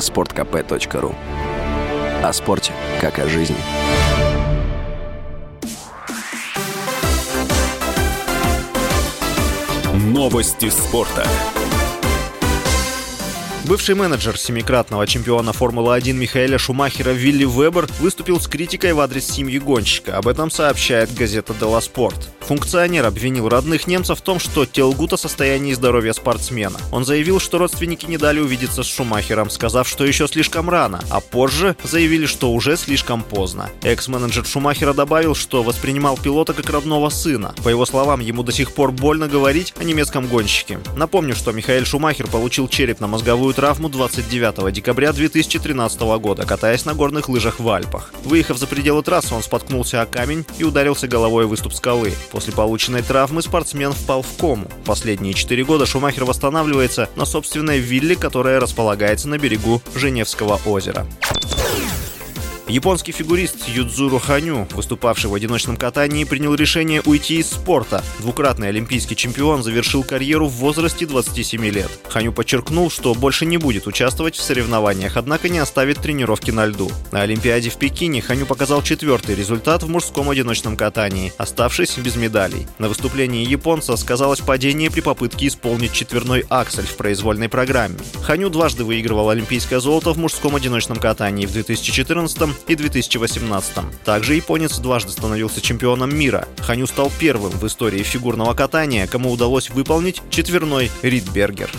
sportkp.ru О спорте, как о жизни. Новости спорта. Бывший менеджер семикратного чемпиона Формулы-1 Михаэля Шумахера Вилли Вебер выступил с критикой в адрес семьи гонщика. Об этом сообщает газета «Дела Спорт». Функционер обвинил родных немцев в том, что те лгут о состоянии здоровья спортсмена. Он заявил, что родственники не дали увидеться с Шумахером, сказав, что еще слишком рано, а позже заявили, что уже слишком поздно. Экс-менеджер Шумахера добавил, что воспринимал пилота как родного сына. По его словам, ему до сих пор больно говорить о немецком гонщике. Напомню, что Михаил Шумахер получил черепно-мозговую травму 29 декабря 2013 года, катаясь на горных лыжах в Альпах. Выехав за пределы трассы, он споткнулся о камень и ударился головой в выступ скалы. После полученной травмы спортсмен впал в кому. Последние четыре года Шумахер восстанавливается на собственной вилле, которая располагается на берегу Женевского озера. Японский фигурист Юдзуру Ханю, выступавший в одиночном катании, принял решение уйти из спорта. Двукратный олимпийский чемпион завершил карьеру в возрасте 27 лет. Ханю подчеркнул, что больше не будет участвовать в соревнованиях, однако не оставит тренировки на льду. На Олимпиаде в Пекине Ханю показал четвертый результат в мужском одиночном катании, оставшись без медалей. На выступлении японца сказалось падение при попытке исполнить четверной аксель в произвольной программе. Ханю дважды выигрывал олимпийское золото в мужском одиночном катании в 2014 и 2018. Также японец дважды становился чемпионом мира. Ханю стал первым в истории фигурного катания, кому удалось выполнить четверной Ридбергер.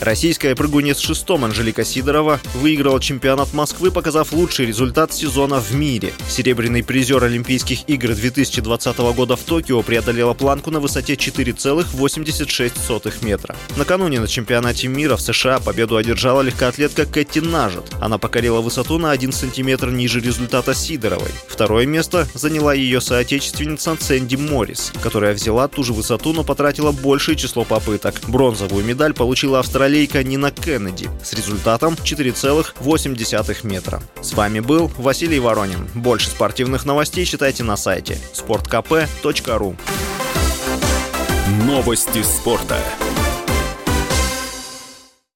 Российская прыгунья с шестом Анжелика Сидорова выиграла чемпионат Москвы, показав лучший результат сезона в мире. Серебряный призер Олимпийских игр 2020 года в Токио преодолела планку на высоте 4,86 метра. Накануне на чемпионате мира в США победу одержала легкоатлетка Кэти Нажет. Она покорила высоту на 1 сантиметр ниже результата Сидоровой. Второе место заняла ее соотечественница Сэнди Моррис, которая взяла ту же высоту, но потратила большее число попыток. Бронзовую медаль получила австралийская австралийка Нина Кеннеди с результатом 4,8 метра. С вами был Василий Воронин. Больше спортивных новостей читайте на сайте sportkp.ru Новости спорта.